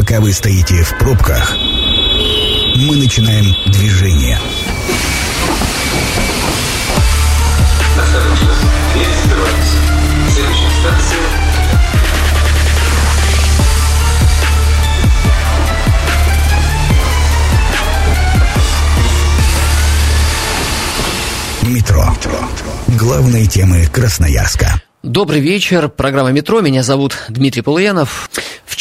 Пока вы стоите в пробках, мы начинаем движение. Метро. Главные темы Красноярска. Добрый вечер. Программа «Метро». Меня зовут Дмитрий Полуянов.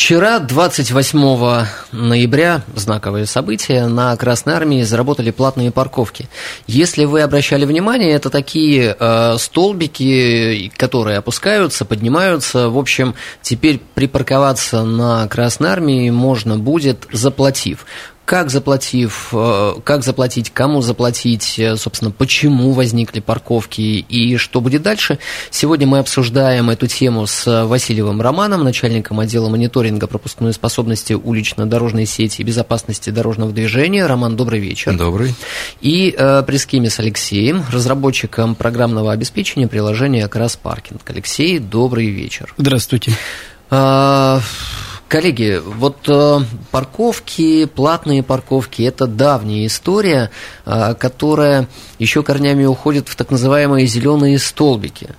Вчера, 28 ноября, знаковое событие, на Красной Армии заработали платные парковки. Если вы обращали внимание, это такие э, столбики, которые опускаются, поднимаются. В общем, теперь припарковаться на Красной Армии можно будет, заплатив как заплатив, э, как заплатить, кому заплатить, э, собственно, почему возникли парковки и что будет дальше. Сегодня мы обсуждаем эту тему с Васильевым Романом, начальником отдела мониторинга пропускной способности улично-дорожной сети и безопасности дорожного движения. Роман, добрый вечер. Добрый. И э, пресс-киме с Алексеем, разработчиком программного обеспечения приложения Краспаркинг. Алексей, добрый вечер. Здравствуйте. Коллеги, вот э, парковки, платные парковки, это давняя история, э, которая еще корнями уходит в так называемые зеленые столбики.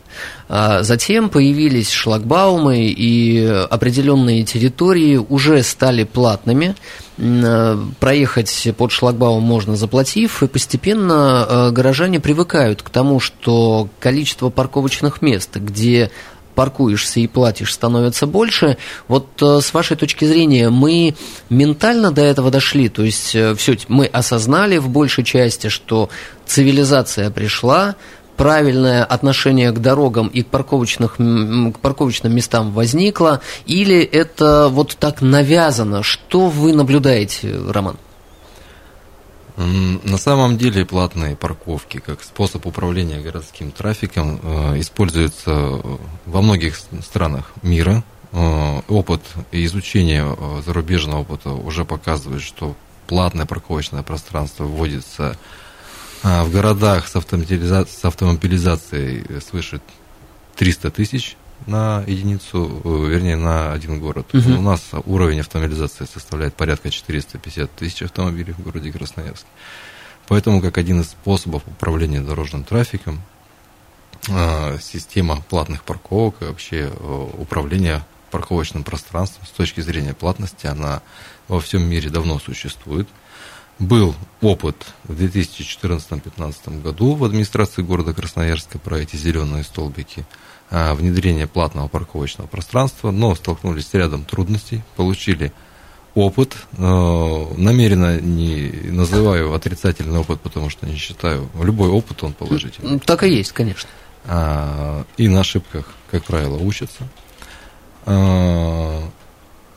А затем появились шлагбаумы, и определенные территории уже стали платными. Э, проехать под шлагбаум можно заплатив, и постепенно горожане привыкают к тому, что количество парковочных мест, где паркуешься и платишь, становится больше. Вот э, с вашей точки зрения, мы ментально до этого дошли, то есть э, все, мы осознали в большей части, что цивилизация пришла, правильное отношение к дорогам и к, парковочных, к парковочным местам возникло, или это вот так навязано? Что вы наблюдаете, Роман? На самом деле платные парковки как способ управления городским трафиком э, используются во многих странах мира. Э, опыт и изучение э, зарубежного опыта уже показывает, что платное парковочное пространство вводится в городах с автомобилизацией свыше 300 тысяч на единицу, вернее, на один город. Угу. У нас уровень автомобилизации составляет порядка 450 тысяч автомобилей в городе Красноярске. Поэтому, как один из способов управления дорожным трафиком, а, система платных парковок и вообще управление парковочным пространством с точки зрения платности, она во всем мире давно существует. Был опыт в 2014-2015 году в администрации города Красноярска про эти зеленые столбики – Э, внедрения платного парковочного пространства, но столкнулись с рядом трудностей, получили опыт. Э, намеренно не называю отрицательный опыт, потому что не считаю, любой опыт он положительный. Так и есть, конечно. А, и на ошибках, как правило, учатся.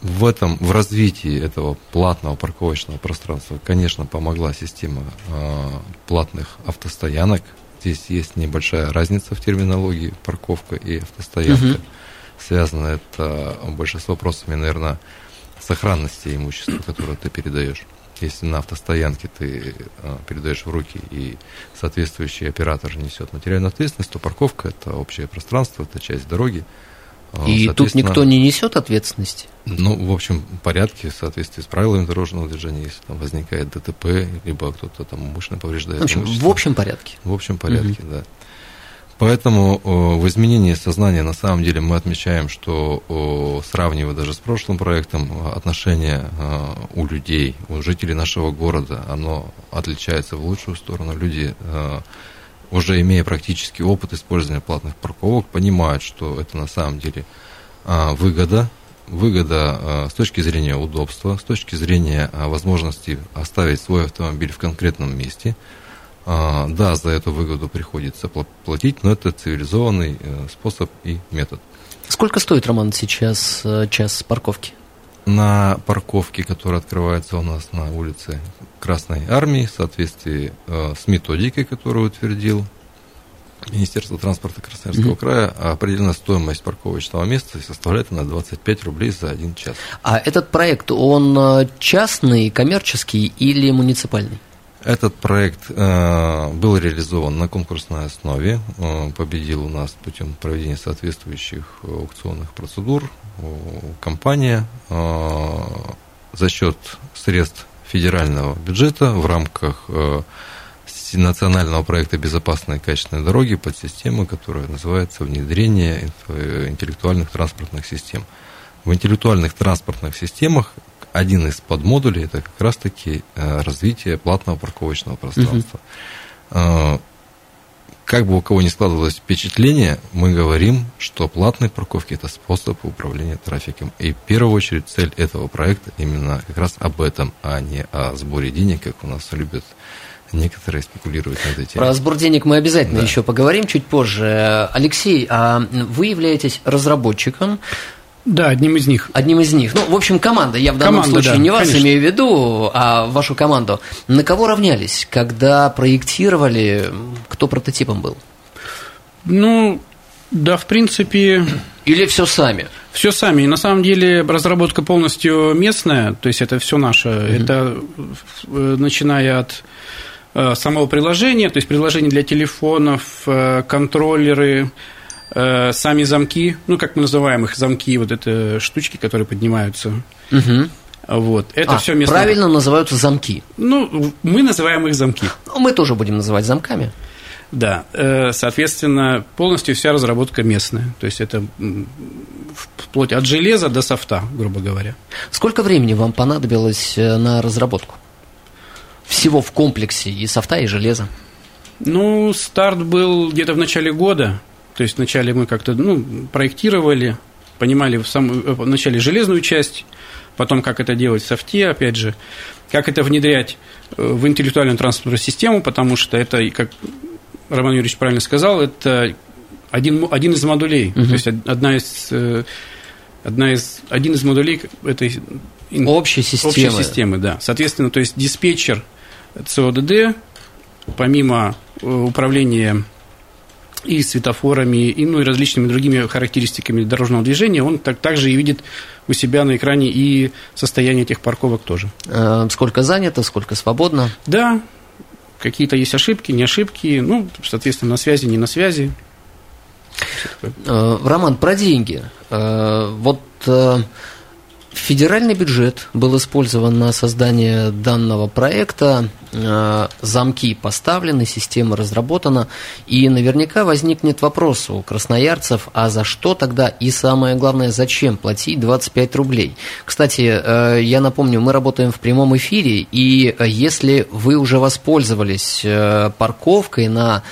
А, в этом, в развитии этого платного парковочного пространства, конечно, помогла система э, платных автостоянок, Здесь есть небольшая разница в терминологии парковка и автостоянка. Угу. Связано это больше с вопросами, наверное, сохранности имущества, которое ты передаешь. Если на автостоянке ты э, передаешь в руки и соответствующий оператор несет материальную ответственность, то парковка это общее пространство, это часть дороги, а, и тут никто не несет ответственности? Ну, в общем, порядке, в соответствии с правилами дорожного движения, если там возникает ДТП, либо кто-то там умышленно повреждает. В общем, в общем порядке. В общем порядке, угу. да. Поэтому в изменении сознания на самом деле мы отмечаем, что сравнивая даже с прошлым проектом, отношение у людей, у жителей нашего города, оно отличается в лучшую сторону. Люди уже имея практический опыт использования платных парковок, понимают, что это на самом деле а, выгода, выгода а, с точки зрения удобства, с точки зрения а, возможности оставить свой автомобиль в конкретном месте. Да, за эту выгоду приходится платить, но это цивилизованный э, способ и метод. Сколько стоит, Роман, сейчас э, час парковки? На парковке, которая открывается у нас на улице Красной Армии, в соответствии э, с методикой, которую утвердил Министерство транспорта Красноярского mm-hmm. края, определена стоимость парковочного места и составляет она 25 рублей за один час. А этот проект, он э, частный, коммерческий или муниципальный? Этот проект э, был реализован на конкурсной основе, э, победил у нас путем проведения соответствующих аукционных процедур. Компания, э, за счет средств федерального бюджета в рамках э, национального проекта «Безопасные и качественные дороги» под систему, которая называется «Внедрение интеллектуальных транспортных систем». В интеллектуальных транспортных системах один из подмодулей – это как раз-таки э, развитие платного парковочного пространства. Угу. Как бы у кого ни складывалось впечатление, мы говорим, что платные парковки – это способ управления трафиком. И в первую очередь цель этого проекта именно как раз об этом, а не о сборе денег, как у нас любят некоторые спекулируют над этим. Про сбор денег мы обязательно да. еще поговорим чуть позже. Алексей, а вы являетесь разработчиком да, одним из них. Одним из них. Ну, в общем, команда. Я в данном команда, случае да, не вас конечно. имею в виду, а вашу команду. На кого равнялись, когда проектировали, кто прототипом был? Ну, да, в принципе... Или все сами? Все сами. И на самом деле разработка полностью местная, то есть это все наше. Угу. Это э, начиная от э, самого приложения, то есть приложение для телефонов, э, контроллеры, сами замки, ну, как мы называем их, замки, вот это штучки, которые поднимаются. Угу. Вот. Это а, все место... Правильно называются замки. Ну, мы называем их замки. Ну, мы тоже будем называть замками. Да, э, соответственно, полностью вся разработка местная. То есть это вплоть от железа до софта, грубо говоря. Сколько времени вам понадобилось э, на разработку? Всего в комплексе и софта, и железа? Ну, старт был где-то в начале года. То есть вначале мы как-то ну, проектировали, понимали в самом э, начале железную часть, потом как это делать в софте, опять же, как это внедрять э, в интеллектуальную транспортную систему, потому что это, как Роман Юрьевич правильно сказал, это один, один из модулей, угу. то есть одна из, э, одна из, один из модулей этой общей системы. Общей системы, да. Соответственно, то есть диспетчер ЦОДД, помимо управления и светофорами, и, ну, и различными другими характеристиками дорожного движения, он так, также и видит у себя на экране и состояние этих парковок тоже. Э, сколько занято, сколько свободно? Да, какие-то есть ошибки, не ошибки, ну, соответственно, на связи, не на связи. Э, Роман, про деньги. Э, вот Федеральный бюджет был использован на создание данного проекта, э, замки поставлены, система разработана, и наверняка возникнет вопрос у красноярцев, а за что тогда и самое главное, зачем платить 25 рублей? Кстати, э, я напомню, мы работаем в прямом эфире, и если вы уже воспользовались э, парковкой на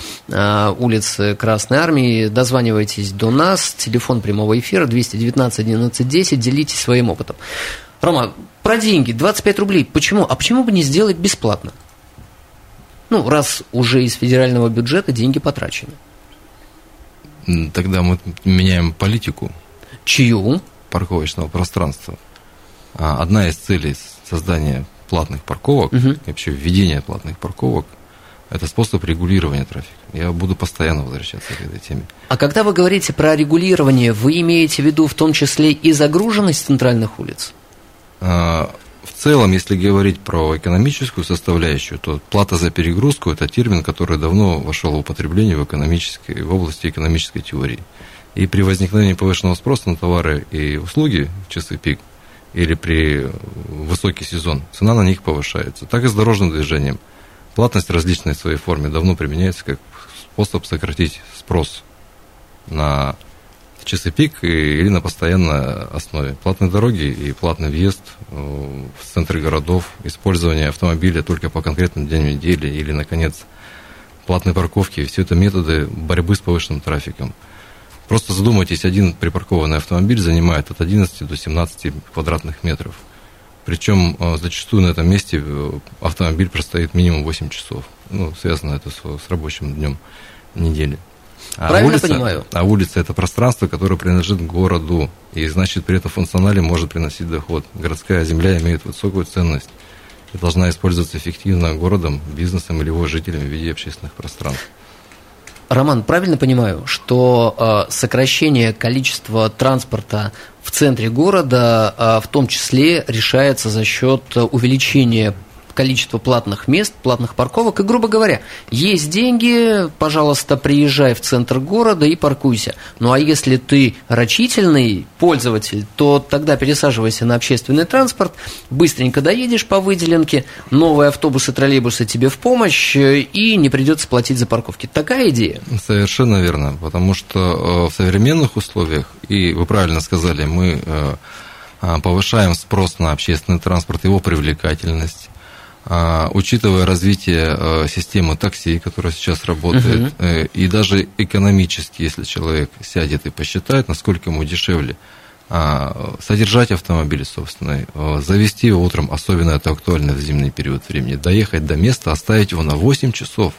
улице Красной Армии, дозванивайтесь до нас, телефон прямого эфира 219 11 10, делитесь своим опытом опытом. Рома, про деньги, 25 рублей, почему? А почему бы не сделать бесплатно? Ну, раз уже из федерального бюджета деньги потрачены. Тогда мы меняем политику. Чью? Парковочного пространства. А, одна из целей создания платных парковок, угу. вообще введения платных парковок, это способ регулирования трафика. Я буду постоянно возвращаться к этой теме. А когда вы говорите про регулирование, вы имеете в виду в том числе и загруженность центральных улиц? А, в целом, если говорить про экономическую составляющую, то плата за перегрузку – это термин, который давно вошел в употребление в, экономической, в области экономической теории. И при возникновении повышенного спроса на товары и услуги в часы пик или при высокий сезон, цена на них повышается. Так и с дорожным движением – Платность различной своей форме давно применяется как способ сократить спрос на часы пик или на постоянной основе. Платные дороги и платный въезд э, в центры городов, использование автомобиля только по конкретным дням недели или, наконец, платные парковки – все это методы борьбы с повышенным трафиком. Просто задумайтесь, один припаркованный автомобиль занимает от 11 до 17 квадратных метров – причем э, зачастую на этом месте э, автомобиль простоит минимум 8 часов. Ну, связано это с, с рабочим днем недели. А Правильно улица, понимаю? А улица это пространство, которое принадлежит городу. И значит, при этом функционале может приносить доход. Городская земля имеет высокую ценность и должна использоваться эффективно городом, бизнесом или его жителями в виде общественных пространств. Роман, правильно понимаю, что э, сокращение количества транспорта в центре города э, в том числе решается за счет увеличения количество платных мест, платных парковок. И, грубо говоря, есть деньги, пожалуйста, приезжай в центр города и паркуйся. Ну а если ты рачительный пользователь, то тогда пересаживайся на общественный транспорт, быстренько доедешь по выделенке, новые автобусы, троллейбусы тебе в помощь, и не придется платить за парковки. Такая идея? Совершенно верно, потому что э, в современных условиях, и вы правильно сказали, мы э, повышаем спрос на общественный транспорт, его привлекательность, учитывая развитие э, системы такси, которая сейчас работает, угу. и даже экономически, если человек сядет и посчитает, насколько ему дешевле а, содержать автомобиль собственный, завести его утром, особенно это актуально в зимний период времени, доехать до места, оставить его на 8 часов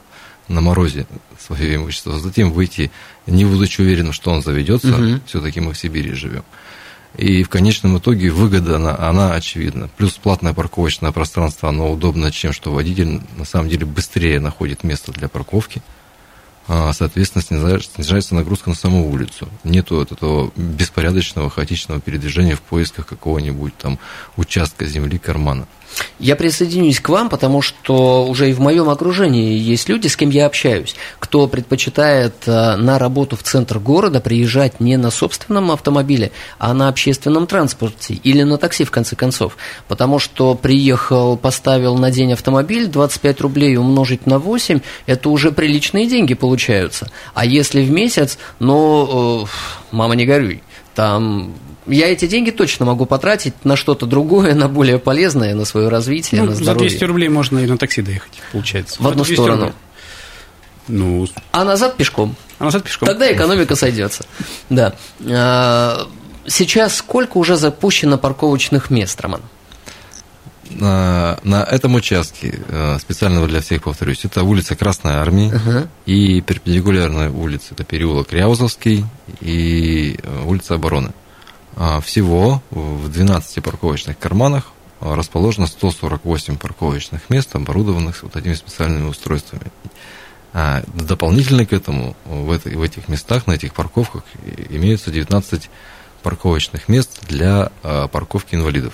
на морозе свое имущество, затем выйти, не будучи уверенным, что он заведется, угу. все-таки мы в Сибири живем. И в конечном итоге выгода, она, она очевидна. Плюс платное парковочное пространство, оно удобно чем, что водитель на самом деле быстрее находит место для парковки. А, соответственно, снижается нагрузка на саму улицу. Нету вот этого беспорядочного, хаотичного передвижения в поисках какого-нибудь там участка земли, кармана. Я присоединюсь к вам, потому что уже и в моем окружении есть люди, с кем я общаюсь, кто предпочитает э, на работу в центр города приезжать не на собственном автомобиле, а на общественном транспорте или на такси, в конце концов. Потому что приехал, поставил на день автомобиль, 25 рублей умножить на 8, это уже приличные деньги получаются. А если в месяц, ну, э, мама, не горюй, там я эти деньги точно могу потратить на что-то другое, на более полезное, на свое развитие, ну, на здоровье. За 200 рублей можно и на такси доехать, получается. В одну сторону. Рублей. Ну, а назад пешком. А назад пешком. Тогда экономика сойдется. Да. А, сейчас сколько уже запущено парковочных мест, Роман? На, на этом участке, э, специально для всех повторюсь, это улица Красной Армии uh-huh. и перпендикулярная улица, это переулок Ряузовский и э, улица Обороны. А, всего в 12 парковочных карманах а, расположено 148 парковочных мест, оборудованных вот этими специальными устройствами. А дополнительно к этому в, в этих местах, на этих парковках имеются 19 парковочных мест для парковки инвалидов.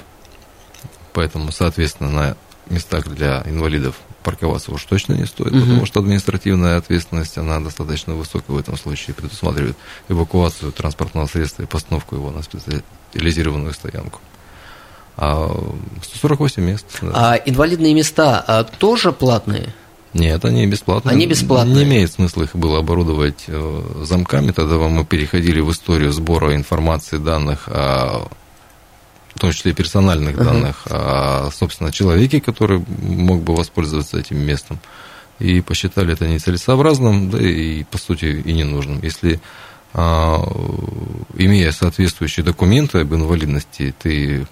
Поэтому, соответственно, на местах для инвалидов парковаться уж точно не стоит, угу. потому что административная ответственность, она достаточно высокая в этом случае, предусматривает эвакуацию транспортного средства и постановку его на специализированную стоянку. А 148 мест. Да. А инвалидные места а, тоже платные? Нет, они бесплатные. Они бесплатные. Не имеет смысла их было оборудовать э, замками. Тогда мы переходили в историю сбора информации, данных о в том числе и персональных uh-huh. данных, а, собственно, человеке, который мог бы воспользоваться этим местом. И посчитали это нецелесообразным, да и, по сути, и ненужным. Если а, имея соответствующие документы об инвалидности, ты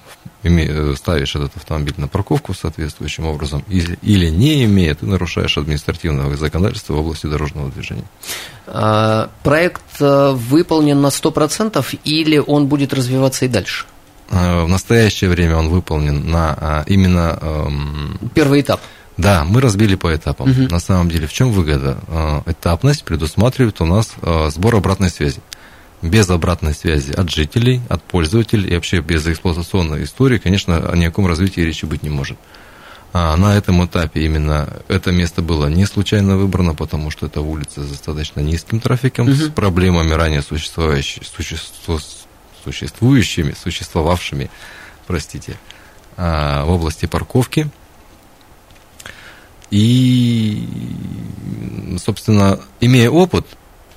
ставишь этот автомобиль на парковку соответствующим образом, или не имея, ты нарушаешь административное законодательство в области дорожного движения. А, проект э, выполнен на 100% или он будет развиваться и дальше? Э, в настоящее время он выполнен на а, именно... Эм, Первый этап. Да, мы разбили по этапам. Угу. На самом деле, в чем выгода? Э, этапность предусматривает у нас э, сбор обратной связи. Без обратной связи от жителей, от пользователей и вообще без эксплуатационной истории, конечно, ни о каком развитии речи быть не может. А на этом этапе именно это место было не случайно выбрано, потому что это улица с достаточно низким трафиком, угу. с проблемами ранее существующих, существующими, существовавшими, простите, а, в области парковки. И, собственно, имея опыт,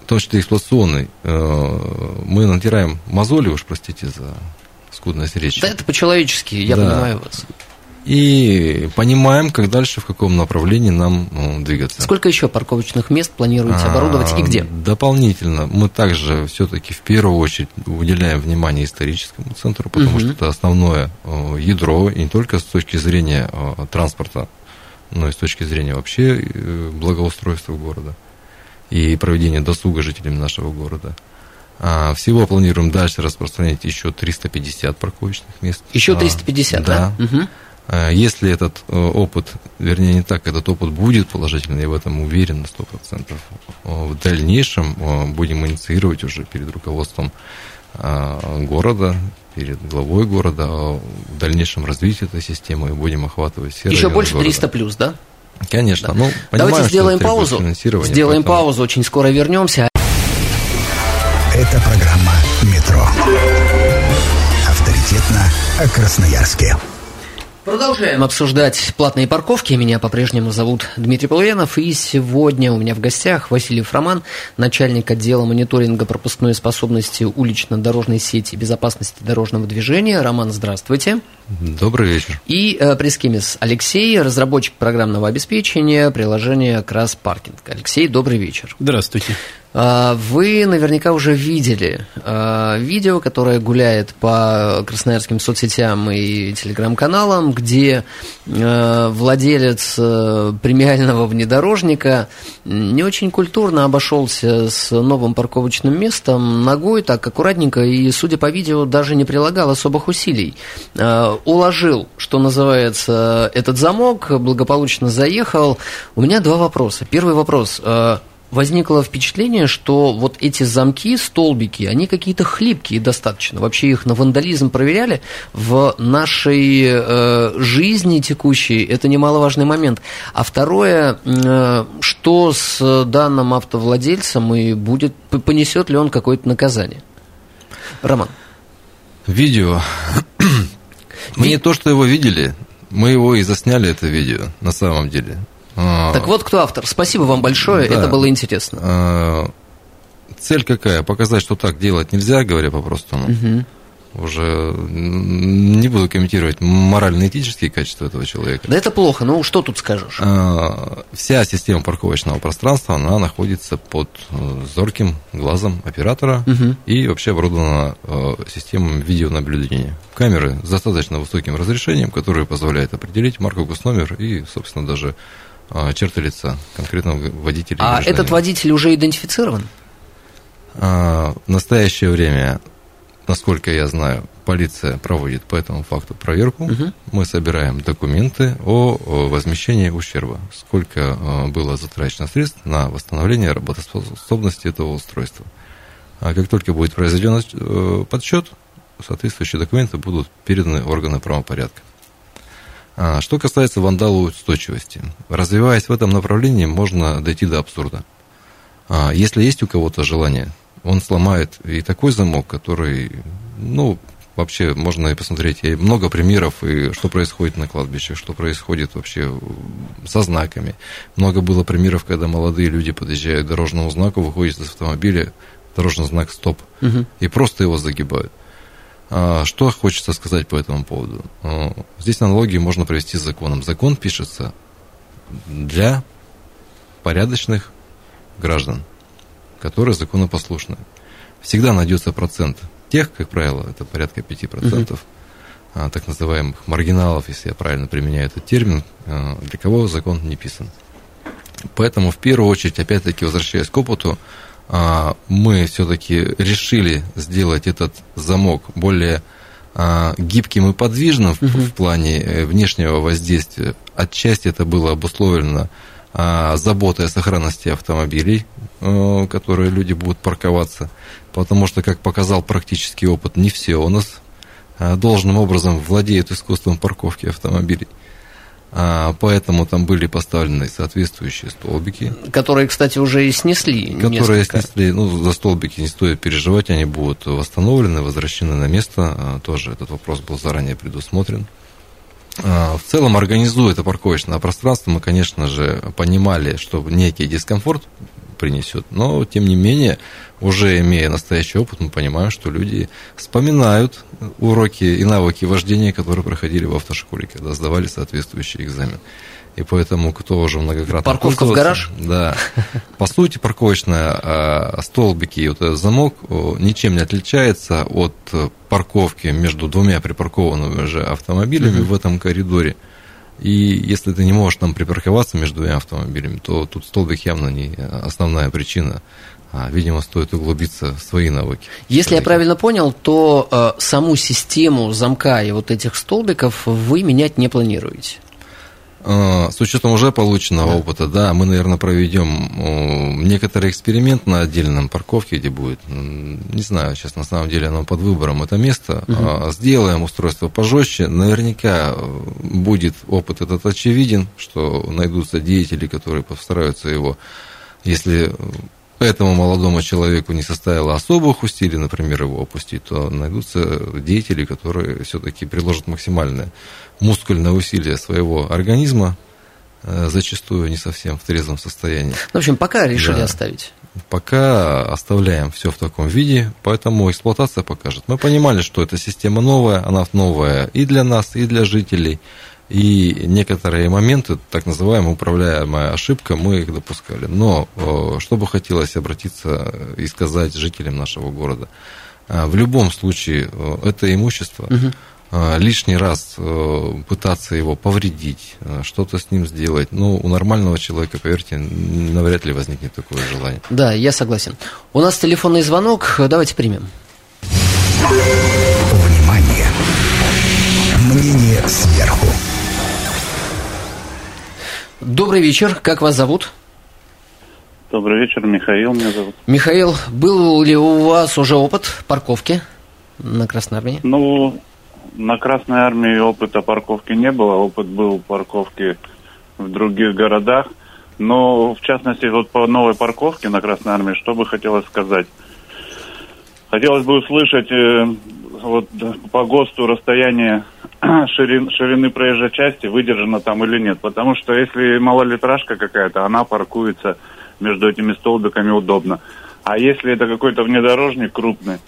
в том числе эксплуатационный, э, мы натираем мозоли, уж простите за скудность речи. Да, это по-человечески, я да. понимаю вас и понимаем, как дальше, в каком направлении нам ну, двигаться. Сколько еще парковочных мест планируете оборудовать и где? Дополнительно мы также все-таки в первую очередь уделяем внимание историческому центру, потому угу. что это основное э, ядро, и не только с точки зрения э, транспорта, но и с точки зрения вообще э, благоустройства города и проведения досуга жителями нашего города. А, всего планируем дальше распространять еще 350 парковочных мест. Еще 350, а, да? да? Угу. А если этот э, опыт, вернее не так, этот опыт будет положительный, я в этом уверен на 100%, в дальнейшем будем инициировать уже перед руководством города, перед главой города о дальнейшем развитии этой системы и будем охватывать все Еще больше города. 300 плюс, да? Конечно. Ну, понимаем, Давайте сделаем паузу. Сделаем поэтому- паузу, очень скоро вернемся. Это программа «Метро». Авторитетно о Красноярске. Продолжаем обсуждать платные парковки. Меня по-прежнему зовут Дмитрий Полуянов. И сегодня у меня в гостях Василий Фроман, начальник отдела мониторинга пропускной способности улично-дорожной сети и безопасности дорожного движения. Роман, здравствуйте. Добрый вечер. И э, пресс-кемис Алексей, разработчик программного обеспечения приложения Крас Паркинг. Алексей, добрый вечер. Здравствуйте. А, Вы наверняка уже видели а, видео, которое гуляет по красноярским соцсетям и телеграм-каналам, где а, владелец а, премиального внедорожника не очень культурно обошелся с новым парковочным местом ногой, так аккуратненько, и, судя по видео, даже не прилагал особых усилий. Уложил, что называется, этот замок, благополучно заехал. У меня два вопроса. Первый вопрос. Возникло впечатление, что вот эти замки, столбики, они какие-то хлипкие достаточно. Вообще их на вандализм проверяли. В нашей э, жизни текущей это немаловажный момент. А второе, э, что с данным автовладельцем и будет, понесет ли он какое-то наказание? Роман. Видео. Мы не то, что его видели, мы его и засняли, это видео, на самом деле. А, Так вот, кто автор. Спасибо вам большое, Да. это было интересно. а, Цель какая? Показать, что так делать нельзя, говоря по-простому. Мгм. Уже не буду комментировать морально-этические качества этого человека. Да это плохо, ну что тут скажешь? А, Вся система парковочного пространства, она находится под э, зорким глазом оператора Мгм. и вообще оборудована э, системой видеонаблюдения. Камеры с достаточно высоким разрешением, которые позволяют определить марку госномер и, собственно, даже черты лица конкретного водителя. А гражданина. этот водитель уже идентифицирован? А, В настоящее время, насколько я знаю, полиция проводит по этому факту проверку. Мгм. Мы собираем документы о возмещении ущерба. Сколько э, было затрачено средств на восстановление работоспособности этого устройства. А как только будет произведен э, подсчет, соответствующие документы будут переданы органы правопорядка. А, Что касается вандалоустойчивости, развиваясь в этом направлении, можно дойти до абсурда. А, Если есть у кого-то желание, он сломает и такой замок, который, ну, вообще можно и посмотреть. И много примеров, и что происходит на кладбищах, что происходит вообще со знаками. Много было примеров, когда молодые люди подъезжают к дорожному знаку, выходят из автомобиля, дорожный знак «Стоп», Мгм. и просто его загибают. А, Что хочется сказать по этому поводу? А, Здесь аналогию можно провести с законом. Закон пишется для порядочных граждан, которые законопослушны. Всегда найдется процент тех, как правило, это порядка 5%, а, так называемых маргиналов, если я правильно применяю этот термин, для кого закон не писан. Поэтому в первую очередь, опять-таки, возвращаясь к опыту, мы все-таки решили сделать этот замок более а, гибким и подвижным в, в плане э, внешнего воздействия. Отчасти это было обусловлено а, заботой о сохранности автомобилей, э, которые люди будут парковаться, потому что, как показал практический опыт, не все у нас а, должным образом владеют искусством парковки автомобилей. А, Поэтому там были поставлены соответствующие столбики, Которые, кстати, уже и снесли. которые несколько. снесли, ну, за столбики не стоит переживать, они будут восстановлены, возвращены на место. А, Тоже этот вопрос был заранее предусмотрен. А, В целом, организуя это парковочное пространство, мы, конечно же, понимали, что некий дискомфорт принесет, но, тем не менее, уже имея настоящий опыт, мы понимаем, что люди вспоминают уроки и навыки вождения, которые проходили в автошколе, когда сдавали соответствующий экзамен. И поэтому, кто уже многократно Парковка в гараж? Да. По сути, парковочная а, столбики и вот этот замок ничем не отличается от парковки между двумя припаркованными же автомобилями в этом коридоре. И если ты не можешь там припарковаться между двумя автомобилями, то тут столбик явно не основная причина. А, видимо, стоит углубиться в свои навыки. Если я правильно понял, то э, саму систему замка и вот этих столбиков вы менять не планируете. Э, с учетом уже полученного да. опыта, да, мы, наверное, проведем некоторый эксперимент на отдельном парковке, где будет, не знаю, сейчас на самом деле оно под выбором это место, угу. сделаем устройство пожестче, наверняка э, будет опыт этот очевиден, что найдутся деятели, которые постараются его, если этому молодому человеку не составило особых усилий, например, его опустить, то найдутся деятели, которые все-таки приложат максимальное мускульное усилие своего организма, э, зачастую не совсем в трезвом состоянии. В общем, пока решили да. оставить. Пока оставляем все в таком виде, поэтому эксплуатация покажет. Мы понимали, что эта система новая, она новая и для нас, и для жителей. И некоторые моменты, так называемая управляемая ошибка, мы их допускали. Но э, что бы хотелось обратиться и сказать жителям нашего города. Э, в любом случае, это имущество, угу лишний раз э, пытаться его повредить, э, что-то с ним сделать, ну, у нормального человека, поверьте, навряд ли возникнет такое желание. Да, я согласен. У нас телефонный звонок, давайте примем. Внимание! Мнение сверху. Добрый вечер, как вас зовут? Добрый вечер, Михаил меня зовут. Михаил, был ли у вас уже опыт парковки на Красной Армии? Ну, на Красной Армии опыта парковки не было, опыт был парковки в других городах. Но, в частности, вот по новой парковке на Красной Армии, что бы хотелось сказать? Хотелось бы услышать э, вот, по ГОСТу расстояние ширин, ширины проезжей части, выдержано там или нет. Потому что если малолитражка какая-то, она паркуется между этими столбиками удобно. А если это какой-то внедорожник крупный,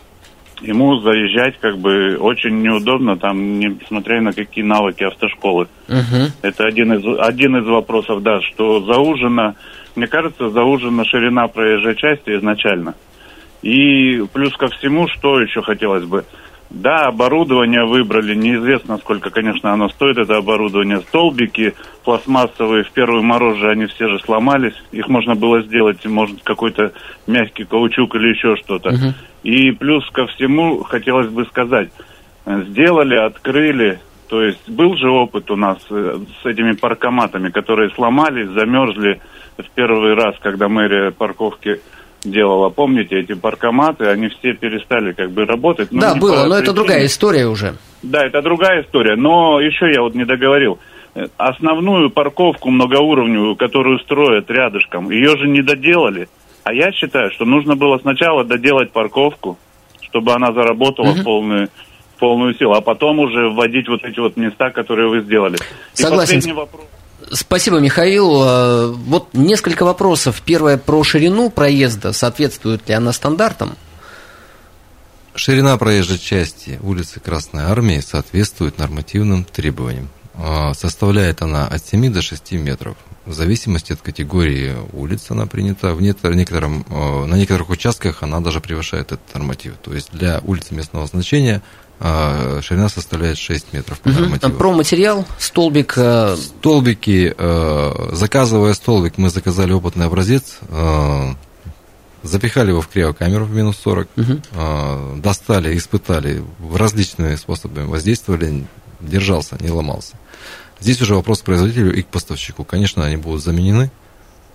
ему заезжать как бы очень неудобно, там, несмотря на какие навыки автошколы. Угу. Это один из, один из вопросов, да, что заужена, мне кажется, заужена ширина проезжей части изначально. И плюс ко всему, что еще хотелось бы – да, оборудование выбрали, неизвестно, сколько, конечно, оно стоит, это оборудование. Столбики пластмассовые, в первый мороз же они все же сломались, их можно было сделать, может, какой-то мягкий каучук или еще что-то. Угу. И плюс ко всему, хотелось бы сказать, сделали, открыли, то есть был же опыт у нас э, с этими паркоматами, которые сломались, замерзли в первый раз, когда мэрия парковки делала. Помните, эти паркоматы, они все перестали как бы работать. Ну, да, было, но это другая история уже. Да, это другая история. Но еще я вот не договорил. Основную парковку многоуровневую, которую строят рядышком, ее же не доделали. А я считаю, что нужно было сначала доделать парковку, чтобы она заработала угу. полную полную силу, а потом уже вводить вот эти вот места, которые вы сделали. Согласен. И последний вопрос. Спасибо, Михаил. Э, вот несколько вопросов. Первое про ширину проезда. Соответствует ли она стандартам? Ширина проезжей части улицы Красной Армии соответствует нормативным требованиям. Э, составляет она от 7 до 6 метров. В зависимости от категории улиц она принята. В некотором, э, на некоторых участках она даже превышает этот норматив. То есть для улицы местного значения а ширина составляет 6 метров по нормативу. Про материал, столбик? Э, Столбики, э, заказывая столбик, мы заказали опытный образец, э, запихали его в криокамеру в минус 40, угу. достали, испытали, различными способами воздействовали, держался, не ломался. Здесь уже вопрос к производителю и к поставщику. Конечно, они будут заменены,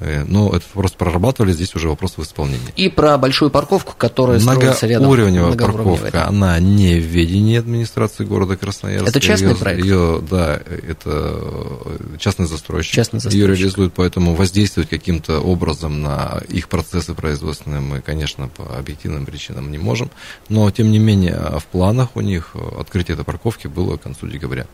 но этот вопрос прорабатывали, здесь уже вопрос в исполнении. И про большую парковку, которая строится рядом. Многоуровневая парковка, она не в ведении администрации города Красноярска. Это частный ее, проект? Ее, да, это частный застройщик. Частный застройщик. Ее реализует, поэтому воздействовать каким-то образом на их процессы производственные мы, конечно, по объективным причинам не можем. Но, тем не менее, в планах у них открытие этой парковки было к концу декабря.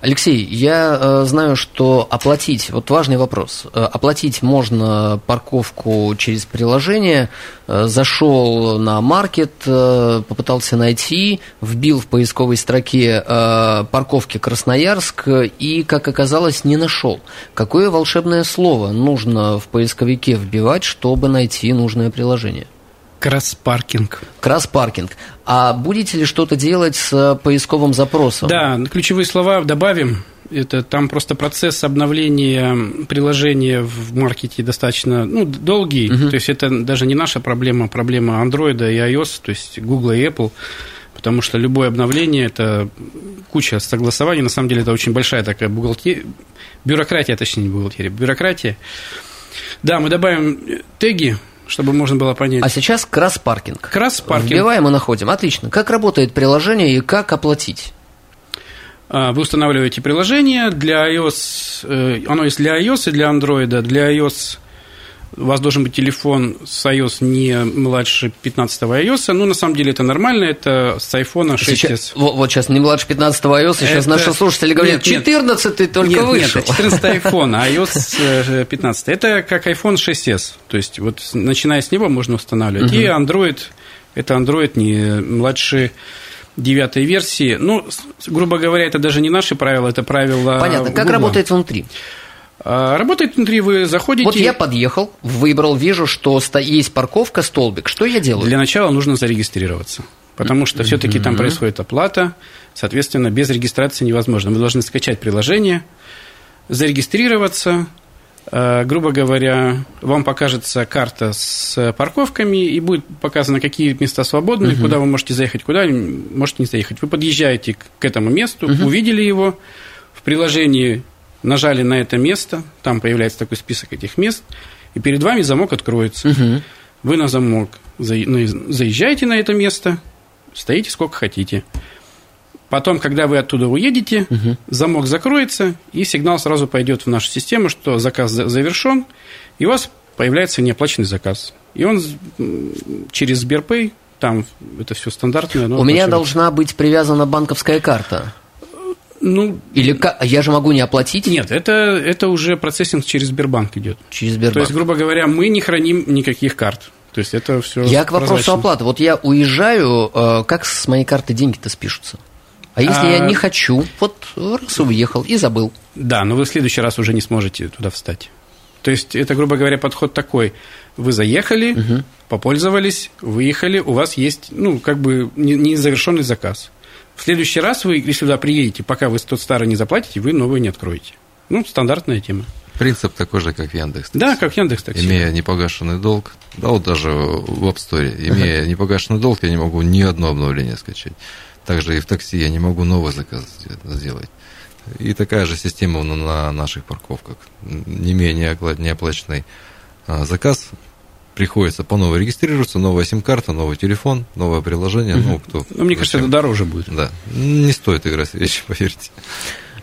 Алексей, я э, знаю, что оплатить, вот важный вопрос, э, оплатить можно можно парковку через приложение. Э, зашел на маркет, э, попытался найти, вбил в поисковой строке э, парковки Красноярск и, как оказалось, не нашел. Какое волшебное слово нужно в поисковике вбивать, чтобы найти нужное приложение? Краспаркинг. Краспаркинг. А будете ли что-то делать с поисковым запросом? Да, ключевые слова добавим. Это там просто процесс обновления приложения в маркете достаточно ну, долгий. Угу. То есть это даже не наша проблема, а проблема Android и iOS, то есть Google и Apple потому что любое обновление – это куча согласований. На самом деле это очень большая такая бухгалтерия, бюрократия, точнее, не бухгалтерия, бюрократия. Да, мы добавим теги, чтобы можно было понять. А сейчас кросс-паркинг. Кросс-паркинг. Вбиваем и находим. Отлично. Как работает приложение и как оплатить? А, Вы устанавливаете приложение для iOS, э, оно есть для iOS и для Android. Для iOS у вас должен быть телефон с iOS не младше 15 iOS. Ну, на самом деле, это нормально, это с iPhone 6s. Сейчас, вот, вот сейчас не младше 15 iOS, сейчас Это- наши слушатели говорят, Нет, нет. 14 только нет, вышел. Нет, 14 iPhone, а iOS э, 15. Это как iPhone 6s. То есть, вот начиная с него можно устанавливать. И Android, это Android не младше девятой версии. Ну, грубо говоря, это даже не наши правила, это правила Понятно. Как Google. работает внутри? А, Работает внутри, вы заходите... Вот я подъехал, выбрал, вижу, что есть парковка, столбик. Что я делаю? Для начала нужно зарегистрироваться. Потому что все-таки там происходит оплата, соответственно, без регистрации невозможно. Вы должны скачать приложение, зарегистрироваться. Э, Грубо говоря, вам покажется карта с парковками и будет показано, какие места свободны, куда вы можете заехать, куда можете не заехать. Вы подъезжаете к- к этому месту, увидели его, в приложении нажали на это место, там появляется такой список этих мест, и перед вами замок откроется. Мгм. Вы на замок ну, заезжаете на это место, стоите сколько хотите. Потом, когда вы оттуда уедете, замок закроется, и сигнал сразу пойдет в нашу систему, что заказ за- завершен, и у вас появляется неоплаченный заказ. И он через Сберпэй, там это все стандартно. оно У меня должна быть привязана банковская карта. Ну, Или ка- я же могу не оплатить нет, это, это уже процессинг через Сбербанк идет. через То Сбербанк. есть, грубо говоря, мы не храним никаких карт. То есть, это все Я к вопросу оплаты. Вот я уезжаю, э, как с моей карты деньги-то спишутся? А если я А- не хочу, вот раз уехал и забыл. Да, но вы в следующий раз уже не сможете туда встать. То есть это, грубо говоря, подход такой. Вы заехали, попользовались, выехали, у вас есть, ну, как бы не- незавершенный заказ. В следующий раз вы, если сюда приедете, пока вы тот старый не заплатите, вы новый не откроете. Ну, стандартная тема. Принцип такой же, как в Яндекс. Да, как Яндекс такси. Имея непогашенный долг, да вот даже в App Store, имея непогашенный долг, я не могу ни одно обновление скачать. Также и в такси я не могу новый заказ сделать. И такая же система на, на наших парковках. Не неокла- неоплаченный а, заказ, приходится по новой регистрироваться, новая сим-карта, новый телефон, новое приложение. Ну, кто, Ну, мне кажется, это дороже будет. Да, не стоит играть в вещи, поверьте.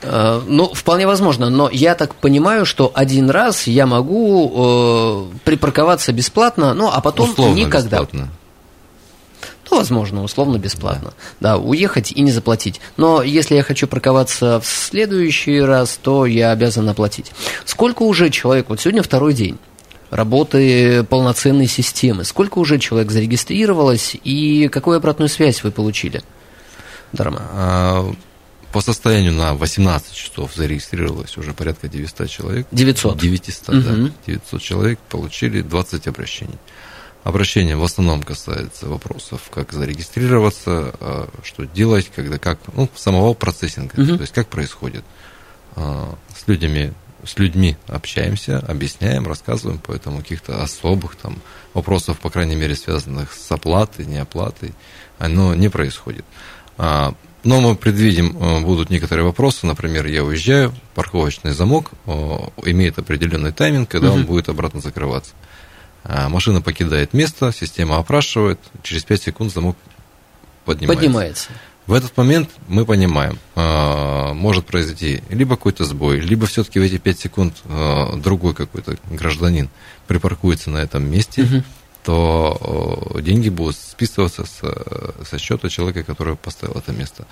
Э, Ну, вполне возможно, но я так понимаю, что один раз я могу э, припарковаться бесплатно, ну, а потом Условно никогда. бесплатно. Ну, возможно, условно бесплатно. Да. уехать и не заплатить. Но если я хочу парковаться в следующий раз, то я обязан оплатить. Сколько уже человек, вот сегодня второй день работы полноценной системы, сколько уже человек зарегистрировалось и какую обратную связь вы получили? Дарма. А, По состоянию на 18 часов зарегистрировалось уже порядка 900 человек. 900. 900, Мгм. да. 900 человек получили 20 обращений. Обращение в основном касается вопросов, как зарегистрироваться, а, что делать, когда, как, ну, самого процессинга, Мгм. то есть как происходит. А, С людьми, с людьми общаемся, объясняем, рассказываем, поэтому каких-то особых там вопросов, по крайней мере, связанных с оплатой, неоплатой, оно не происходит. А, Но мы предвидим, э, будут некоторые вопросы, например, я уезжаю, парковочный замок э, имеет определенный тайминг, когда он Мгм. будет обратно закрываться. А, Машина покидает место, система опрашивает, через 5 секунд замок поднимается. Поднимается. В этот момент мы понимаем, э, может произойти либо какой-то сбой, либо все-таки в эти 5 секунд э, другой какой-то гражданин припаркуется на этом месте, Мгм. То э, деньги будут списываться с, э, со счета человека, который поставил это место.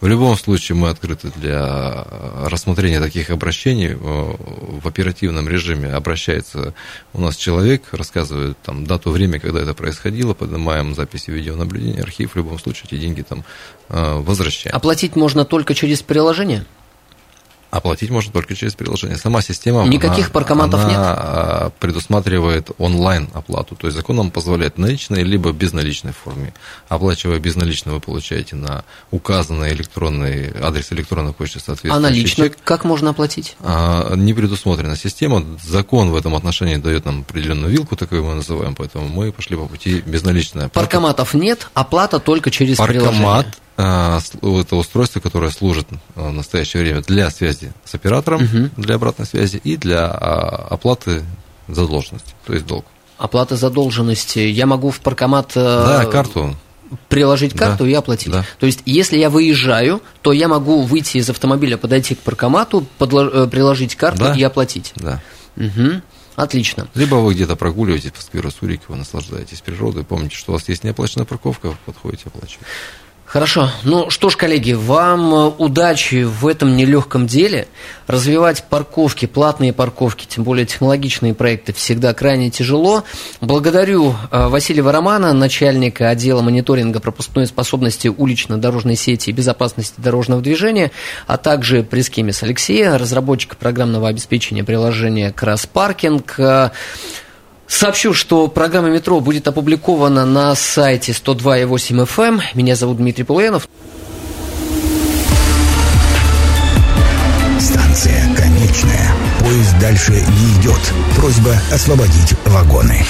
В любом случае мы открыты для э, рассмотрения таких обращений. В оперативном режиме обращается у нас человек, рассказывает там дату, время, когда это происходило, поднимаем записи видеонаблюдения, архив, в любом случае эти деньги там возвращаем. Оплатить можно только через приложение? Оплатить можно только через приложение. Сама система... Никаких она, паркоматов она нет? а, предусматривает онлайн оплату. То есть закон вам позволяет наличной либо безналичной форме. Оплачивая безналично, вы получаете на указанный электронный адрес электронной почты соответствующий А налично чек. как можно оплатить? А, не предусмотрена система. Закон в этом отношении дает нам определенную вилку, такую мы называем, поэтому мы пошли по пути безналичной оплаты. Паркоматов нет, оплата только через Паркомат приложение. А, это устройство, которое служит а, в настоящее время для связи с оператором, для обратной связи и для а, оплаты задолженности, то есть долг. Оплата задолженности. Я могу в паркомат э, Да, карту. приложить Да. карту и оплатить. Да. То есть, если я выезжаю, то я могу выйти из автомобиля, подойти к паркомату, подло- э, приложить карту Да. и оплатить. Да. Мгм. Отлично. Либо вы где-то прогуливаетесь по скверу Сурикова, наслаждаетесь природой, помните, что у вас есть неоплаченная парковка, подходите, оплачиваете. Хорошо. Ну что ж, коллеги, вам э, удачи в этом нелегком деле. Развивать парковки, платные парковки, тем более технологичные проекты, всегда крайне тяжело. Благодарю э, Василия Романа, начальника отдела мониторинга пропускной способности улично-дорожной сети и безопасности дорожного движения, а также пресс-кемис Алексея, разработчика программного обеспечения приложения «Красспаркинг». Э, Сообщу, что программа «Метро» будет опубликована на сайте 102.8 FM. Меня зовут Дмитрий Полуянов. Станция конечная. Поезд дальше не идет. Просьба освободить вагоны.